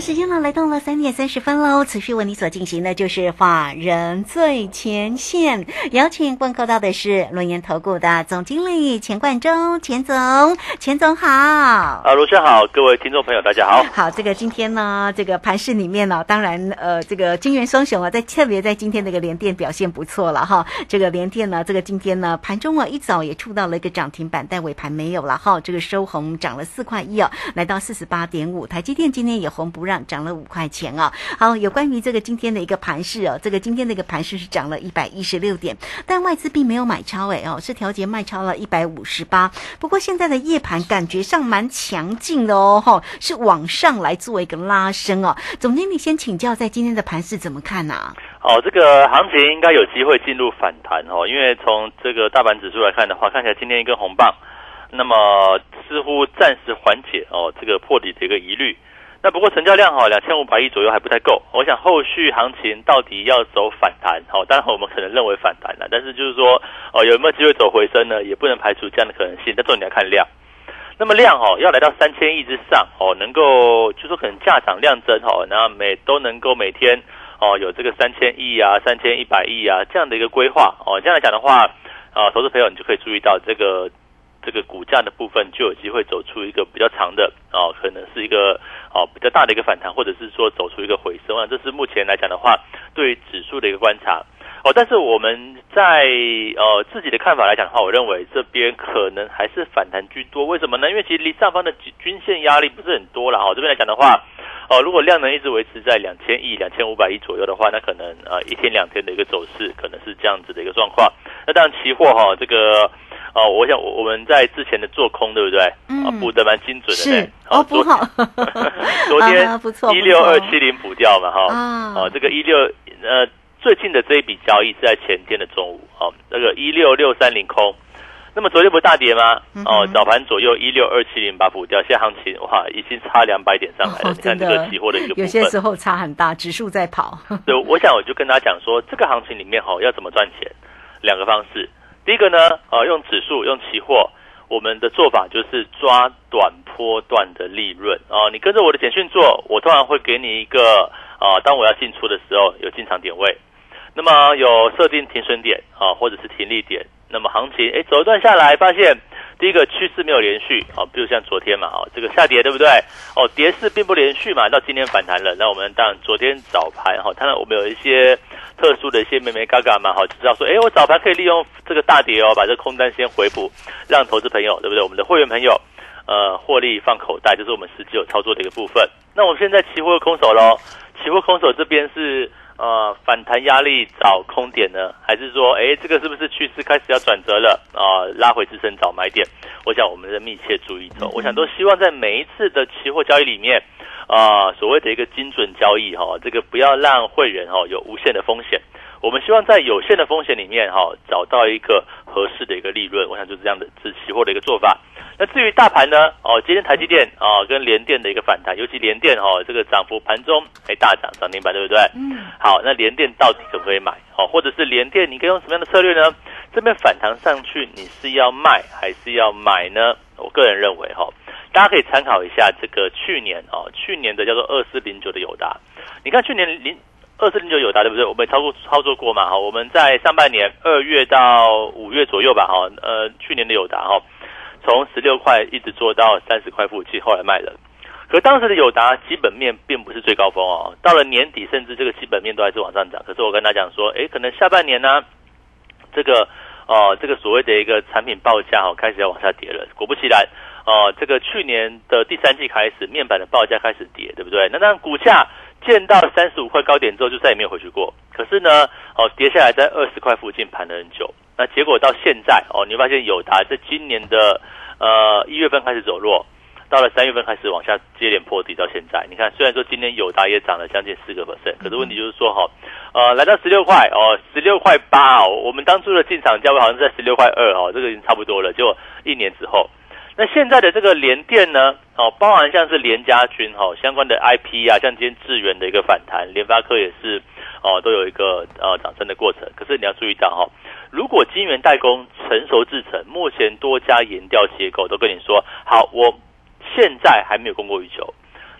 时间呢来到了三点三十分喽。持续为你所进行的就是法人最前线，邀请观看到的是轮研投顾的总经理钱冠中，钱总，钱总好。啊，卢轩好，各位听众朋友大家好。好，这个今天呢，这个盘市里面呢，当然呃，这个金元双雄啊，在特别在今天这个联电表现不错了哈。这个联电呢，这个今天呢，盘中啊一早也触到了一个涨停板，但尾盘没有了哈。这个收红涨了四块一啊，来到四十八点五。台积电今天也红不让，涨了五块钱啊。好，有关于这个今天的一个盘势哦，这个今天的一个盘势是涨了一百一十六点，但外资并没有买超哎哦，是调节卖超了一百五十八。不过现在的夜盘感觉上蛮强劲的哦，哈，是往上来做一个拉升哦。总经理先请教，在今天的盘势怎么看呢、哦，这个行情应该有机会进入反弹哦，因为从这个大盘指数来看的话，看起来今天一根红棒，那么似乎暂时缓解哦这个破底的一个疑虑。那不过成交量哈两千五百亿左右还不太够，我想后续行情到底要走反弹哦，当然我们可能认为反弹了，但是就是说哦有没有机会走回升呢？也不能排除这样的可能性，但重点要看量。那么量哦要来到三千亿之上哦，能够就说可能价涨量增哦，然后每都能够每天哦有这个三千亿啊、三千一百亿啊这样的一个规划哦，这样来讲的话啊，投资朋友你就可以注意到这个这个股价的部分就有机会走出一个比较长的哦，可能是一个哦比较大的一个反弹，或者是说走出一个回升啊，这是目前来讲的话对于指数的一个观察。哦，但是我们在呃自己的看法来讲的话，我认为这边可能还是反弹居多。为什么呢？因为其实离上方的均均线压力不是很多了哈。这边来讲的话，哦，如果量能一直维持在两千亿、两千五百亿左右的话，那可能呃一天两天的一个走势可能是这样子的一个状况。那当然期货哈，这个哦，我想我我们在之前的做空对不对？嗯啊，补的蛮精准的是呢。哦，不好，昨天一六二七零补掉嘛哈。啊哦，这个一六呃最近的这一笔交易是在前天的中午哦，那个一六六三零空。那么昨天不是大跌吗？嗯哦，早盘左右一六二七零把补掉，现在行情哇已经差两百点上来了。哦你看这个期货的一个部分，有些时候差很大，指数在跑。对，我想我就跟大家讲说，这个行情里面哈、要怎么赚钱，两个方式。第一个呢，呃，用指数用期货，我们的做法就是抓短波段的利润哦、你跟着我的简讯做，我通常会给你一个啊、当我要进出的时候有进场点位，那么有设定停损点啊、或者是停利点。那么行情哎走一段下来，发现第一个趋势没有连续啊、比如像昨天嘛啊，这个下跌对不对？哦，跌势并不连续嘛，到今天反弹了。那我们当然昨天早盘哈，当然我们有一些特殊的一些妹妹嘎嘎嘛，好，就知道说，哎，我早盘可以利用这个大跌哦，把这个空单先回补，让投资朋友对不对？我们的会员朋友呃获利放口袋，这是我们实际有操作的一个部分。那我们现在期货空手喽，期货空手这边是呃反弹压力找空点呢，还是说，哎，这个是不是趋势开始要转折了啊、拉回支撑找买点？我想我们的密切注意着，我想都希望在每一次的期货交易里面，啊、所谓的一个精准交易哈、这个不要让会员哈、有无限的风险。我们希望在有限的风险里面哈、找到一个合适的一个利润。我想就是这样的，是期货的一个做法。那至于大盘呢？哦，今天台积电啊、跟联电的一个反弹，尤其联电哦，这个涨幅盘中还大涨涨停板，对不对？嗯，好，那联电到底可不可以买？哦，或者是联电，你可以用什么样的策略呢？这边反弹上去，你是要卖还是要买呢？我个人认为哈、大家可以参考一下这个去年哦，去年的叫做二四零九的友达，你看去年零二四零九友达对不对？我们操作操作过嘛哈，我们在上半年二月到五月左右吧哈，呃，去年的友达哈，从十六块一直做到三十块附近，后来卖了。可当时的友达基本面并不是最高峰哦，到了年底甚至这个基本面都还是往上涨。可是我跟他讲说，诶，可能下半年呢，这个哦、这个所谓的一个产品报价哦开始要往下跌了。果不其然，哦、这个去年的第三季开始，面板的报价开始跌，对不对？那当然股价见到三十五块高点之后，就再也没有回去过。可是呢，哦，跌下来在二十块附近盘了很久。那结果到现在哦，你发现友达在今年的呃一月份开始走弱。到了三月份开始往下接连破底，到现在，你看虽然说今年友达也涨了将近四个 percent，可是问题就是说哈，呃，来到十六块哦，十六块八哦，我们当初的进场价位好像在十六块二哦，这个已经差不多了，结果一年之后。那现在的这个联电呢？哦，包含像是联家军哈相关的 IP 啊，像今天智源的一个反弹，联发科也是哦，都有一个呃涨升的过程。可是你要注意到哈，如果晶圆代工成熟制成，目前多家研调机构都跟你说，好，我现在还没有供过于求，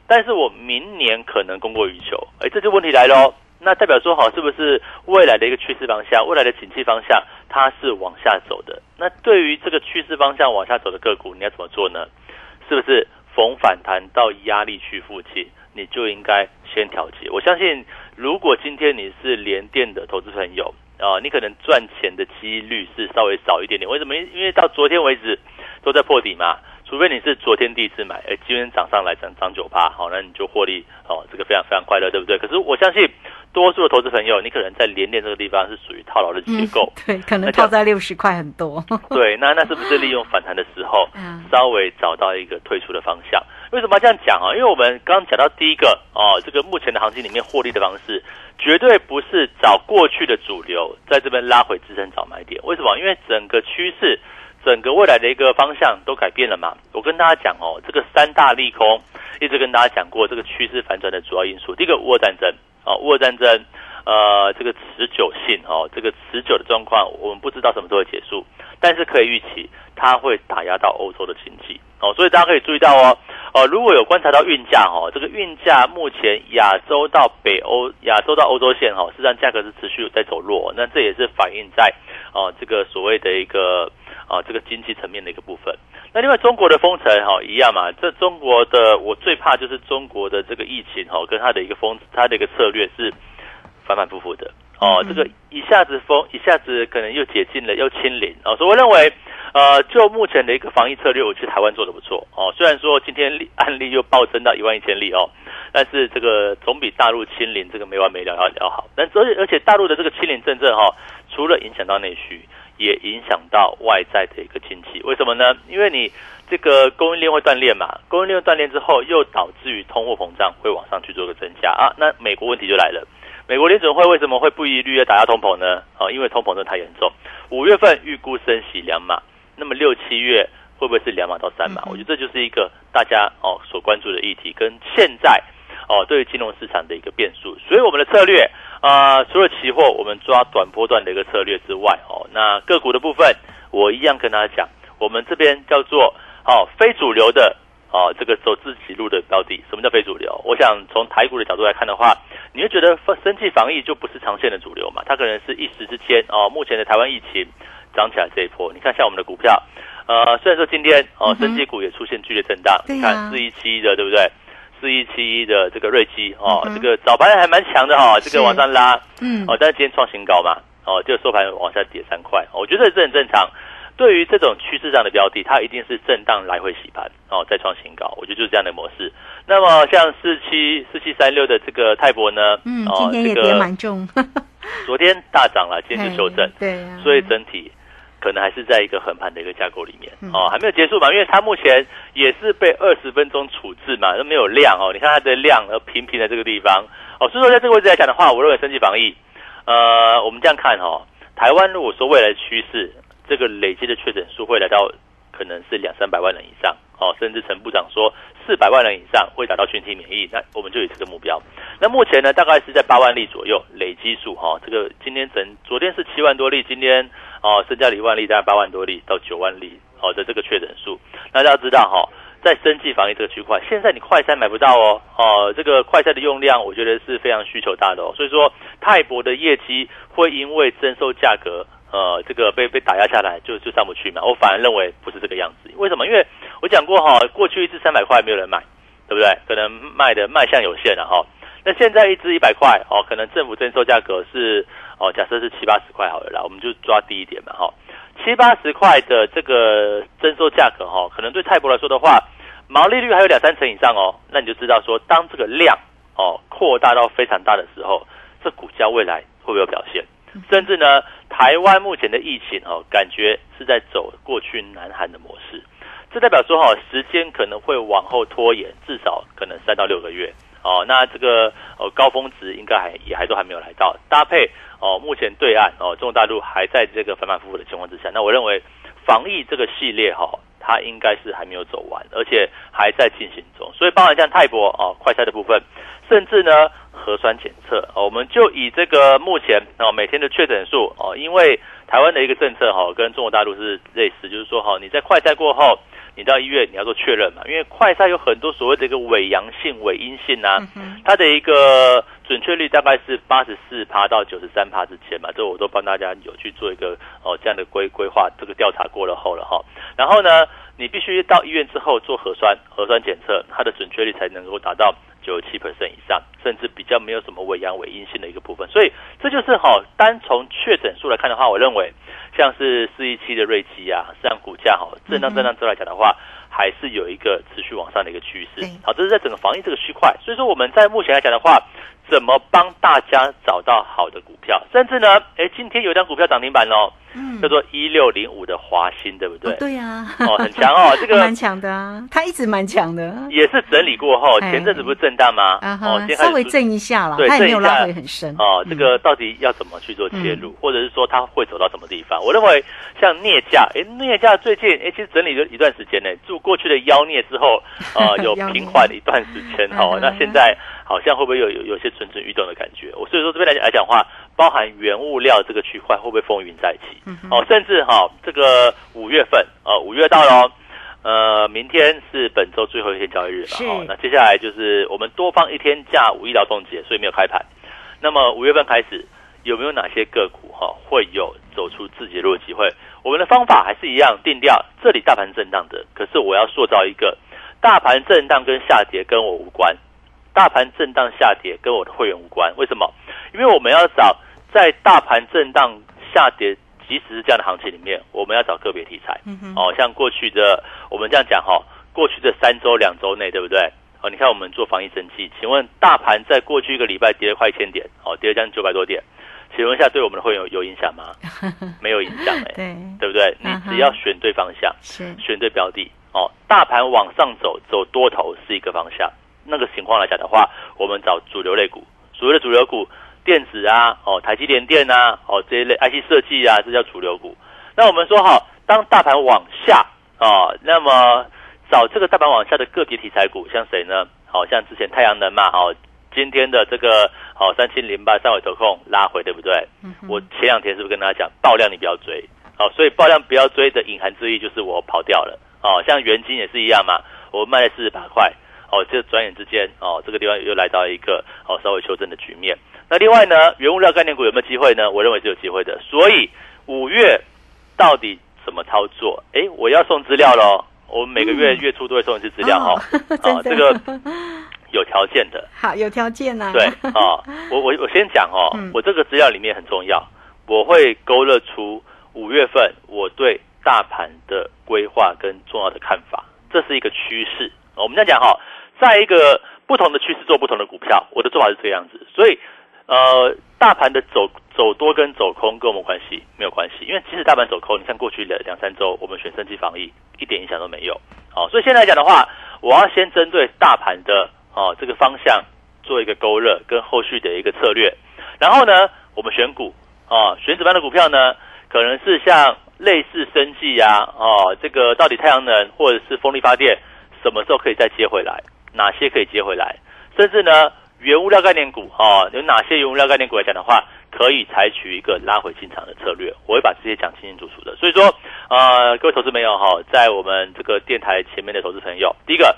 但是我明年可能供过于求。哎，这就问题来喽。那代表说好，是不是未来的一个趋势方向，未来的景气方向，它是往下走的？那对于这个趋势方向往下走的个股，你要怎么做呢？是不是逢反弹到压力区附近，你就应该先调节？我相信，如果今天你是联电的投资朋友啊，你可能赚钱的几率是稍微少一点点。为什么？因为到昨天为止都在破底嘛。除非你是昨天第一次买，哎，今天涨上来涨涨九八，好，那你就获利，哦，这个非常非常快乐，对不对？可是我相信。多数的投资朋友，你可能在连电这个地方是属于套牢的结构，对，可能套在六十块很多。对，那那是不是利用反弹的时候，稍微找到一个退出的方向？为什么要这样讲啊？因为我们刚刚讲到第一个哦，这个目前的行情里面获利的方式，绝对不是找过去的主流在这边拉回支撑找买点。为什么？因为整个趋势、整个未来的一个方向都改变了嘛。我跟大家讲哦，这个三大利空，一直跟大家讲过，这个趋势反转的主要因素，第一个俄乌战争。啊，乌俄战争，呃，这个持久性哦，这个持久的状况，我们不知道什么时候会结束，但是可以预期它会打压到欧洲的经济哦，所以大家可以注意到哦，哦，如果有观察到运价哦，这个运价目前亚洲到北欧、亚洲到欧洲线哈，实际上价格是持续在走弱，那这也是反映在哦这个所谓的一个啊这个经济层面的一个部分。那另外中国的封城哈一样嘛，这中国的我最怕就是中国的这个疫情哈，跟它的一个封，它的一个策略是反反复复的哦，这个一下子封，一下子可能又解禁了，又清零哦，所以我认为，呃，就目前的一个防疫策略，我觉得台湾做的不错哦，虽然说今天案例又暴增到一万一千例哦，但是这个总比大陆清零这个没完没了要要好，但而且而且大陆的这个清零政策哈，除了影响到内需。也影响到外在的一个经济，为什么呢？因为你这个供应链会断裂嘛，供应链断裂之后，又导致于通货膨胀会往上去做个增加啊。那美国问题就来了，美国联准会为什么会不一律要打压通膨呢？啊，因为通膨真的太严重。五月份预估升息两码，那么六七月会不会是两码到三码？我觉得这就是一个大家哦所关注的议题，跟现在哦对于金融市场的一个变数。所以我们的策略。啊，除了期货，我们抓短波段的一个策略之外，哦，那个股的部分，我一样跟大家讲，我们这边叫做哦非主流的哦这个走自己路的标的。什么叫非主流？我想从台股的角度来看的话，你会觉得生计防疫就不是长线的主流嘛？它可能是一时之间哦，目前的台湾疫情涨起来这一波，你看像我们的股票，呃，虽然说今天哦生技股也出现剧烈震荡，你看四一七的对不对？四一七一的这个瑞基哦，这个早盘还蛮强的哈，这个往上拉，嗯，哦，但是今天创新高嘛，哦，就收盘往下跌三块，我觉得这很正常。对于这种趋势上的标的，它一定是震荡来回洗盘，哦，再创新高，我觉得就是这样的模式。那么像四七四七三六的这个泰博呢，嗯，今天也跌蛮重，昨天大涨了，今天就修正，对，所以整体。可能还是在一个横盘的一个架构里面哦，还没有结束嘛，因为它目前也是被二十分钟处置嘛，都没有量哦。你看它的量而平平的这个地方哦，所以说在这个位置来讲的话，我认为升级防疫，呃，我们这样看哈，台湾如果说未来的趋势，这个累积的确诊数会来到可能是两三百万人以上哦，甚至陈部长说四百万人以上会达到群体免疫，那我们就以这个目标。那目前呢，大概是在八万例左右累积数哈，这个今天整昨天是七万多例，今天。哦，增加了一万例，大概八万多例到九万例，好的这个确诊数。那大家知道哈，在生计防疫这个区块，现在你快筛买不到哦，哦，这个快筛的用量，我觉得是非常需求大的哦。所以说，泰博的业绩会因为征收价格，呃，这个被被打压下来，就就上不去嘛。我反而认为不是这个样子。为什么？因为我讲过哈，过去一支三百块没有人买，对不对？可能卖的卖相有限了哈。那现在一支一百块哦，可能政府征收价格是。哦，假设是七八十块好了啦，我们就抓低一点嘛，哈，七八十块的这个征收价格，哈，可能对泰博来说的话，毛利率还有两三成以上哦，那你就知道说，当这个量哦扩大到非常大的时候，这股价未来会不会有表现？甚至呢，台湾目前的疫情哦，感觉是在走过去南韩的模式，这代表说哈，时间可能会往后拖延，至少可能三到六个月。哦，那这个呃高峰值应该还也还都还没有来到，搭配哦，目前对岸哦，中国大陆还在这个反反复复的情况之下，那我认为防疫这个系列哈，它应该是还没有走完，而且还在进行中。所以包含像泰博哦，快筛的部分，甚至呢核酸检测哦，我们就以这个目前哦每天的确诊数哦，因为台湾的一个政策哈，跟中国大陆是类似，就是说哈，你在快筛过后。你到医院你要做确认嘛？因为快筛有很多所谓的一个伪阳性、伪阴性啊，它的一个准确率大概是八十四趴到九十三趴之间嘛。这我都帮大家有去做一个哦这样的规规划，这个调查过了后了哈。然后呢，你必须到医院之后做核酸核酸检测，它的准确率才能够达到九十七 percent 以上，甚至比较没有什么伪阳伪阴性的一个部分。所以这就是哈，单从确诊数来看的话，我认为。像是四一七的瑞奇啊，这样股价哈震荡震荡之后来讲的话，还是有一个持续往上的一个趋势。好，这是在整个防疫这个区块，所以说我们在目前来讲的话，怎么帮大家找到好的股票？甚至呢，哎，今天有一张股票涨停板哦。叫做一六零五的华兴，对不对？对呀，哦，很强哦，这个蛮强的啊，它一直蛮强的。也是整理过后，前阵子不是震荡吗？哦，稍微震一下了，对，它也没有拉回很深。哦，这个到底要怎么去做切入，或者是说它会走到什么地方？我认为像镍价，哎，镍价最近哎，其实整理了一段时间呢，就过去的妖孽之后，啊，有平缓一段时间哦，那现在好像会不会有有有些蠢蠢欲动的感觉？我所以说这边来讲来讲话。包含原物料这个区块会不会风云再起？哦，甚至哈，这个五月份哦，五月到了，呃，明天是本周最后一天交易日了。哦，那接下来就是我们多放一天假，五一劳动节，所以没有开盘。那么五月份开始，有没有哪些个股哈会有走出自己路的机会？我们的方法还是一样，定调这里大盘震荡的，可是我要塑造一个大盘震荡跟下跌跟我无关，大盘震荡下跌跟我的会员无关。为什么？因为我们要找。在大盘震荡下跌，即使是这样的行情里面，我们要找个别题材。哦，像过去的我们这样讲哈，过去的三周、两周内，对不对？哦，你看我们做防疫升级，请问大盘在过去一个礼拜跌了快一千点，哦，跌了将近九百多点，请问一下，对我们的会有有影响吗？没有影响哎，对对不对？你只要选对方向，选对标的，哦，大盘往上走，走多头是一个方向。那个情况来讲的话，我们找主流类股，所谓的主流股。电子啊，哦，台积电电啊，哦，这一类 IC 设计啊，这叫主流股。那我们说哈，当大盘往下啊，那么找这个大盘往下的个别题材股，像谁呢？好像之前太阳能嘛，哦，今天的这个哦三千零八三尾投控拉回，对不对？我前两天是不是跟大家讲爆量你不要追？好，所以爆量不要追的隐含之意就是我跑掉了。哦，像元金也是一样嘛，我卖了四十八块，哦，这转眼之间哦，这个地方又来到一个哦稍微修正的局面。那另外呢，原物料概念股有没有机会呢？我认为是有机会的。所以五月到底怎么操作？哎，我要送资料喽！我们每个月月初都会送一次资料哈。啊，这个 有条件的。好，有条件呢。对啊，我我我先讲哦，我这个资料里面很重要，我会勾勒出五月份我对大盘的规划跟重要的看法，这是一个趋势。我们这样讲哈，在一个不同的趋势做不同的股票，我的做法是这个样子，所以。呃，大盘的走走多跟走空跟我们关系没有关系，因为即使大盘走空，你看过去的两三周，我们选升级防疫一点影响都没有。好，所以现在来讲的话，我要先针对大盘的哦这个方向做一个勾勒跟后续的一个策略，然后呢，我们选股啊，选指标的股票呢，可能是像类似生技呀，哦，这个到底太阳能或者是风力发电什么时候可以再接回来？哪些可以接回来？甚至呢？原物料概念股哦，有哪些原物料概念股来讲的话，可以采取一个拉回进场的策略？我会把这些讲清清楚楚的。所以说，呃，各位投资朋友哈，在我们这个电台前面的投资朋友，第一个，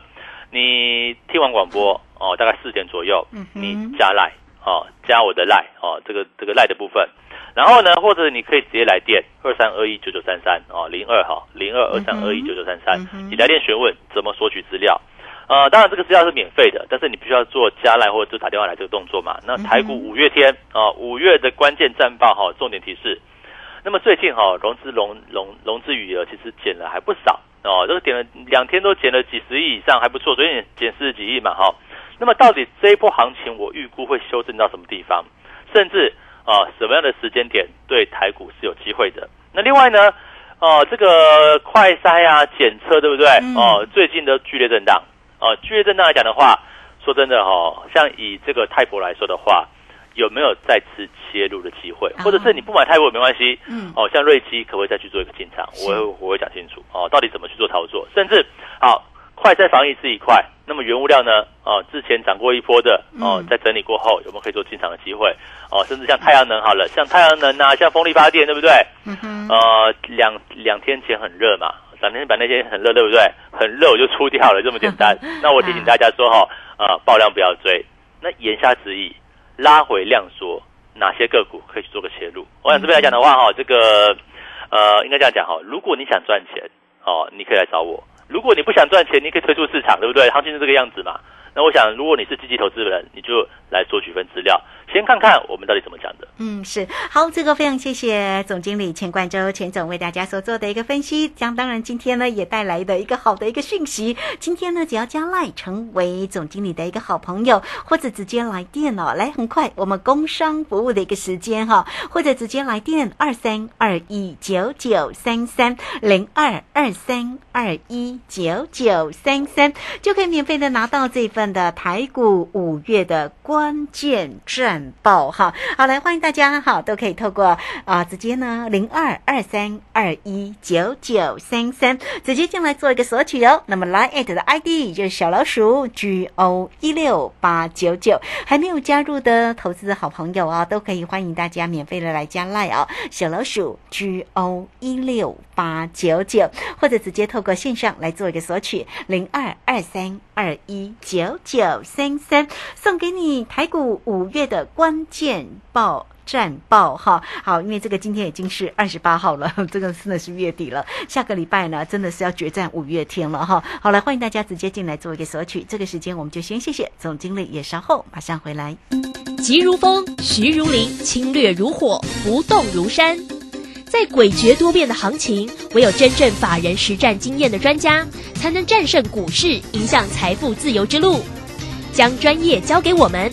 你听完广播哦，大概四点左右，你加赖哦，加我的赖哦，这个这个赖的部分，然后呢，或者你可以直接来电二三二一九九三三哦，零二哈零二二三二一九九三三，你来电询问怎么索取资料。呃，当然这个资料是免费的，但是你必须要做加赖或者就打电话来这个动作嘛。那台股五月天啊，五月的关键战报哈，重点提示。那么最近哈，融资融融融资余额其实减了还不少哦，这个减了两天都减了几十亿以上，还不错。昨天减四十几亿嘛哈。那么到底这一波行情我预估会修正到什么地方？甚至啊，什么样的时间点对台股是有机会的？那另外呢，哦，这个快筛啊、检测，对不对？嗯哦，最近的剧烈震荡，哦，剧烈震荡来讲的话，说真的哦，像以这个泰博来说的话，有没有再次切入的机会？啊或者是你不买泰博也没关系，嗯哦，像瑞基可不可以再去做一个进场？我会我会讲清楚哦，到底怎么去做操作，甚至好。快在防疫是一块，那么原物料呢？哦，之前涨过一波的哦嗯，在整理过后，有没有可以做进场的机会？哦，甚至像太阳能好了，像太阳能啊，像风力发电，对不对？嗯哼，呃，两两天前很热嘛，两天前那些很热，对不对？很热我就出掉了，这么简单。那我提醒大家说哈，呃，爆量不要追。那言下之意，拉回量缩，哪些个股可以去做个切入？我想这边来讲的话哈，这个呃，应该这样讲哈，如果你想赚钱，哦，你可以来找我；如果你不想赚钱，你可以退出市场，对不对？行情是这个样子嘛。那我想，如果你是积极投资人，你就来索取份资料，先看看我们到底怎么讲的。嗯，是好，这个非常谢谢总经理钱冠周钱总为大家所做的一个分析。将当然今天呢也带来的一个好的一个讯息，今天呢只要加赖成为总经理的一个好朋友，或者直接来电哦，来很快我们工商服务的一个时间哈、或者直接来电二三二一九九三三零二二三二一九九三三，就可以免费的拿到这份的台股五月的关键战爆哈。好，来欢迎大家哈，都可以透过啊、直接呢零二二三二一九九三三直接进来做一个索取哦。那么 Line 的 ID 就是小老鼠 G O 一六八九九，还没有加入的投资的好朋友啊，都可以欢迎大家免费的来加 Line 啊，小老鼠 G O 一六八九九，或者直接透过线上来做一个索取零二二三二一九九三三，送给你台股五月的关键报。战报哈，好，因为这个今天已经是二十八号了，这个真的是月底了，下个礼拜呢真的是要决战五月天了哈。好，来欢迎大家直接进来做一个索取，这个时间我们就先谢谢总经理，也稍后马上回来。急如风，徐如林，侵略如火，不动如山。在诡谲多变的行情，唯有真正法人实战经验的专家，才能战胜股市，迎向财富自由之路。将专业交给我们，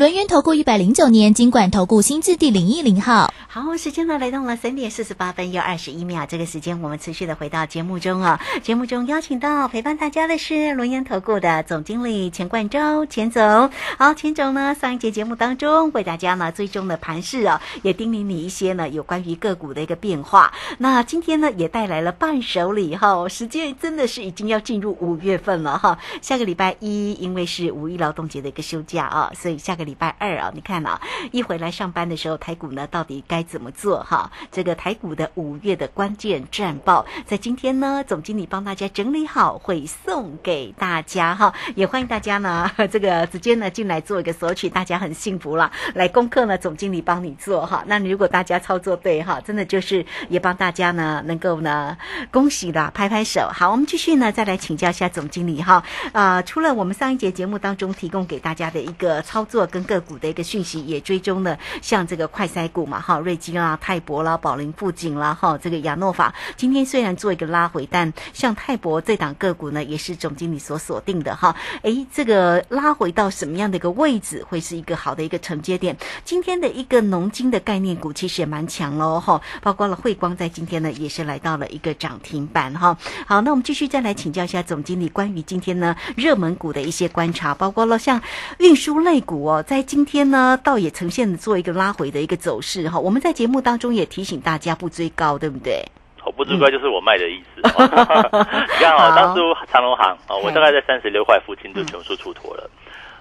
轮源投顾一百零九年金管投顾新字第零一零号。好，时间呢来到了三点四十八分又二十一秒，这个时间我们持续的回到节目中啊。节目中邀请到陪伴大家的是龙岩投顾的总经理钱冠洲钱总。好，钱总呢上一节节目当中为大家呢追踪的盘势啊，也叮咛你一些呢有关于个股的一个变化。那今天呢也带来了伴手礼哈，时间真的是已经要进入五月份了哈。下个礼拜一因为是五一劳动节的一个休假啊，所以下个礼拜二啊，你看啊，一回来上班的时候，台股呢到底该该怎么做哈？这个台股的五月的关键战报，在今天呢，总经理帮大家整理好，会送给大家哈。也欢迎大家呢，这个直接呢进来做一个索取，大家很幸福了。来功课呢，总经理帮你做哈。那如果大家操作对哈，真的就是也帮大家呢能够呢恭喜啦，拍拍手。好，我们继续呢再来请教一下总经理哈。啊，除了我们上一节节目当中提供给大家的一个操作跟个股的一个讯息，也追踪了像这个快筛股嘛哈，瑞金啦、泰博啦、宝林富锦啦哈，这个亚诺法今天虽然做一个拉回，但像泰博这档个股呢，也是总经理所锁定的哈。诶，这个拉回到什么样的一个位置，会是一个好的一个承接点？今天的一个农金的概念股其实也蛮强喽哈，包括了汇光在今天呢也是来到了一个涨停板哈。好，那我们继续再来请教一下总经理关于今天呢热门股的一些观察，包括了像运输类股哦，在今天呢倒也呈现做一个拉回的一个走势哈。我们在节目当中也提醒大家不追高，对不对？哦，不追高就是我卖的意思。哦你看哦，当初长隆行哦，我大概在三十六块附近就全数出脱了。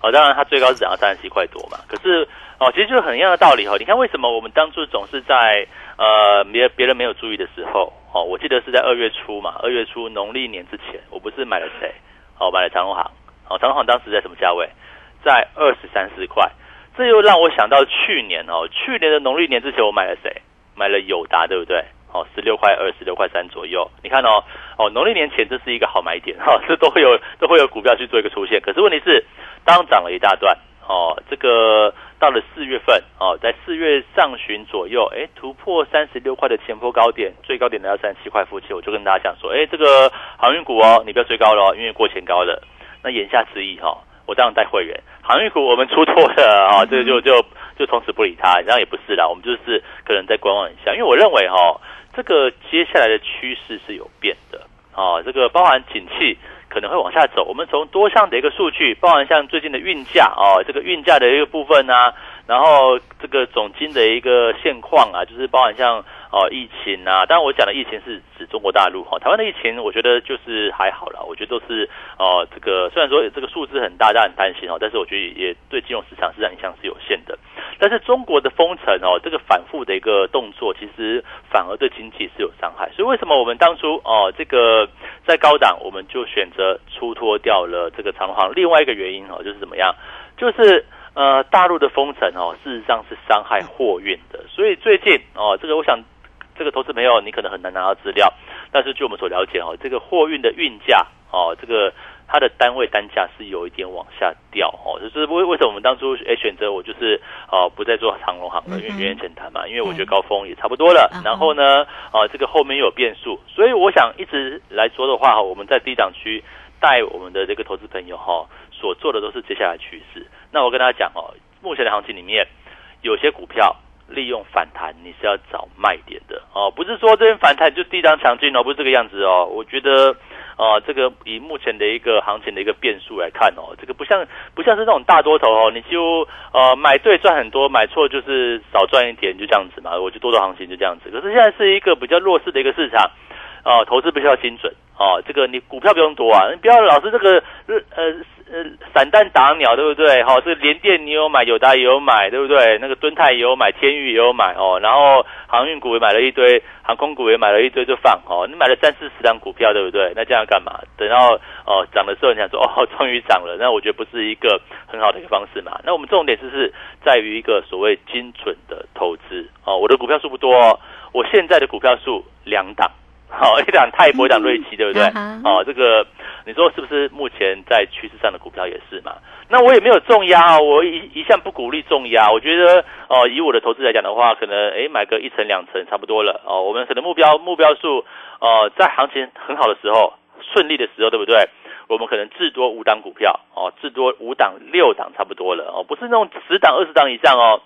哦，当然它最高是涨到三十七块多嘛。可是哦，其实就是很一样的道理哈。你看为什么我们当初总是在呃别别人没有注意的时候，哦，我记得是在二月初嘛，二月初农历年之前，我不是买了谁？哦，买了长隆行。哦，长隆行当时在什么价位？在二十三四块。这又让我想到去年哦，去年的农历年之前我买了谁？买了友达，对不对？哦，十六块二、十六块三左右。你看哦，哦，农历年前这是一个好买点哈，这都会有都会有股票去做一个出现。可是问题是，当涨了一大段哦，这个到了四月份哦，在四月上旬左右，哎，突破三十六块的前波高点，最高点来到三十七块附近，我就跟大家讲说，哎，这个航运股哦，你不要追高了，哦因为过前高了。那言下之意哈。我这样带会员，航运股我们出错了啊，这个就就就从此不理它，然后也不是啦，我们就是可能再观望一下，因为我认为哈，这个接下来的趋势是有变的啊，这个包含景气可能会往下走，我们从多项的一个数据，包含像最近的运价啊，这个运价的一个部分呢，然后这个总金的一个现况啊，就是包含像。哦，疫情啊，当然我讲的疫情是指中国大陆哈，台湾的疫情我觉得就是还好了，我觉得都是哦，这个虽然说这个数字很大，大家很担心哦，但是我觉得也对金融市场市场影响是有限的。但是中国的封城哦，这个反复的一个动作，其实反而对经济是有伤害。所以为什么我们当初哦，这个在高档我们就选择出脱掉了这个长航？另外一个原因哦，就是怎么样？就是呃，大陆的封城哦，事实上是伤害货运的。所以最近哦，这个我想。这个投资朋友，你可能很难拿到资料，但是据我们所了解哦，这个货运的运价哦，这个它的单位单价是有一点往下掉哦，就是为为什么我们当初诶选择我就是哦不再做长龙行了，因为原因浅谈嘛，因为我觉得高峰也差不多了，然后呢啊这个后面又有变数，所以我想一直来说的话哈，我们在低档区带我们的这个投资朋友哈所做的都是接下来趋势。那我跟大家讲哦，目前的行情里面有些股票。利用反弹，你是要找卖点的哦，不是说这边反弹就低档强进哦，不是这个样子哦。我觉得，呃，这个以目前的一个行情的一个变数来看哦，这个不像不像是那种大多头哦，你就呃买对赚很多，买错就是少赚一点，就这样子嘛。我就多头行情就这样子。可是现在是一个比较弱势的一个市场，哦，投资必须要精准哦。这个你股票不用多啊，你不要老是这个呃。呃，散弹打鸟，对不对？哈，这个联电你有买，友达也有买，对不对？那个敦泰也有买，天宇也有买哦。然后航运股也买了一堆，航空股也买了一堆，就放哦。你买了三四十张股票，对不对？那这样干嘛？等到哦涨的时候，你想说哦，终于涨了，那我觉得不是一个很好的一个方式嘛。那我们重点就是在于一个所谓精准的投资哦。我的股票数不多，我现在的股票数两档。好，一档泰博，一档瑞奇，对不对？哦，这个你说是不是？目前在趋势上的股票也是嘛？那我也没有重压，我一一向不鼓励重压。我觉得哦，以我的投资来讲的话，可能诶买个一层两层差不多了哦。我们可能目标目标数哦，在行情很好的时候、顺利的时候，对不对？我们可能至多五档股票哦，至多五档六档差不多了哦，不是那种十档二十档以上哦。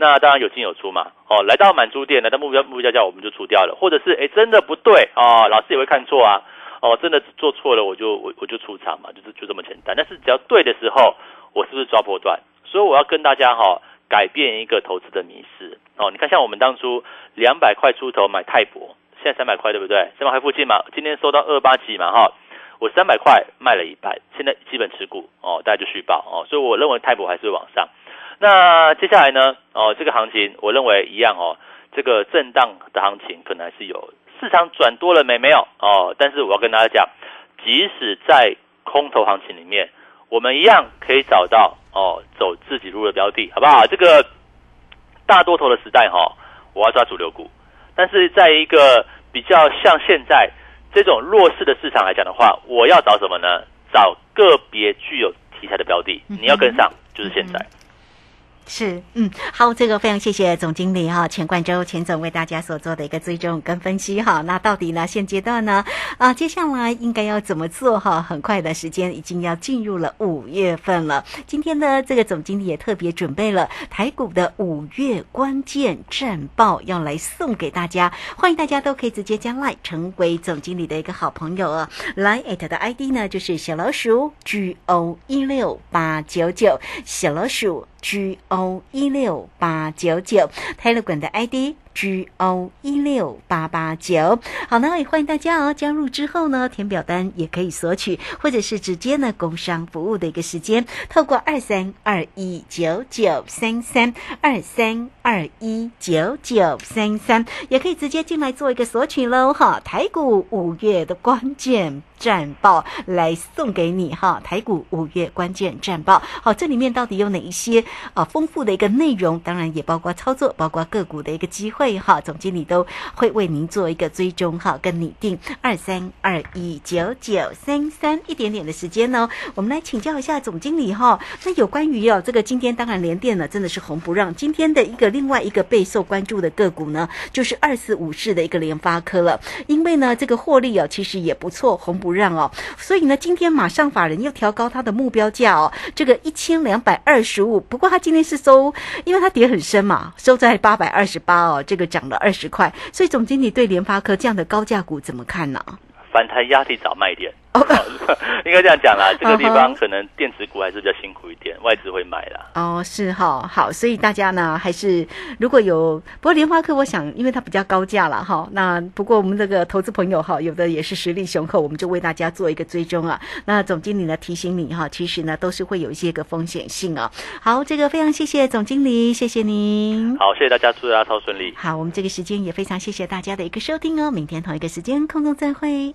那当然有进有出嘛，哦，来到满足点，来到目标目标价，我们就出掉了，或者是哎真的不对啊，老师也会看错啊，哦，真的做错了，我就我我就出场嘛，就是就这么简单。但是只要对的时候，我是不是抓破段？所以我要跟大家哈改变一个投资的迷失哦。你看像我们当初两百块出头买泰博，现在三百块对不对？三百块附近嘛，今天收到二八几嘛哈，我三百块卖了一半，现在基本持股哦，大家就续报哦，所以我认为泰博还是往上。那接下来呢？哦，这个行情我认为一样哦。这个震荡的行情可能还是有市场转多了没？没有哦。但是我要跟大家讲，即使在空头行情里面，我们一样可以找到哦走自己路的标的，好不好？这个大多头的时代哈，我要抓主流股。但是在一个比较像现在这种弱势的市场来讲的话，我要找什么呢？找个别具有题材的标的，你要跟上，就是现在。是，嗯，好，这个非常谢谢总经理哈，钱冠洲钱总为大家所做的一个追踪跟分析哈。那到底呢，现阶段呢，啊，接下来应该要怎么做哈？很快的时间已经要进入了五月份了。今天呢，这个总经理也特别准备了台股的五月关键战报要来送给大家，欢迎大家都可以直接加来成为总经理的一个好朋友哦。来艾特的 ID 呢就是小老鼠 G O 一六八九九，小老鼠 G O。一六八九九，泰勒管的 ID。G O 一六八八九。好，那也欢迎大家哦，加入之后呢，填表单也可以索取，或者是直接呢工商服务的一个时间，透过二三二一九九三三二三二一九九三三，也可以直接进来做一个索取喽哈。台股五月的关键。战报来送给你哈，台股五月关键战报，好，这里面到底有哪一些啊丰富的一个内容？当然也包括操作，包括个股的一个机会哈，总经理都会为您做一个追踪哈，跟拟定二三二一九九三三一点点的时间呢，我们来请教一下总经理哈，那有关于哦这个今天当然连电呢真的是红不让，今天的一个另外一个备受关注的个股呢，就是二四五四的一个联发科了，因为呢这个获利哦其实也不错，红不。让哦，所以呢，今天马上法人又调高它的目标价哦，这个一千两百二十五。不过它今天是收，因为它跌很深嘛，收在八百二十八哦，这个涨了二十块。所以总经理对联发科这样的高价股怎么看呢？反弹压力早卖点。应该这样讲啦，这个地方可能电子股还是比较辛苦一点，外资会买啦。哦，是哈，好，所以大家呢还是如果有，不过莲花科，我想因为它比较高价了哈。那不过我们这个投资朋友哈，有的也是实力雄厚，我们就为大家做一个追踪啊。那总经理呢提醒你哈，其实呢都是会有一些个风险性啊。好，这个非常谢谢总经理，谢谢您。好，谢谢大家，祝大家超顺利。好，我们这个时间也非常谢谢大家的一个收听哦。明天同一个时间空中再会。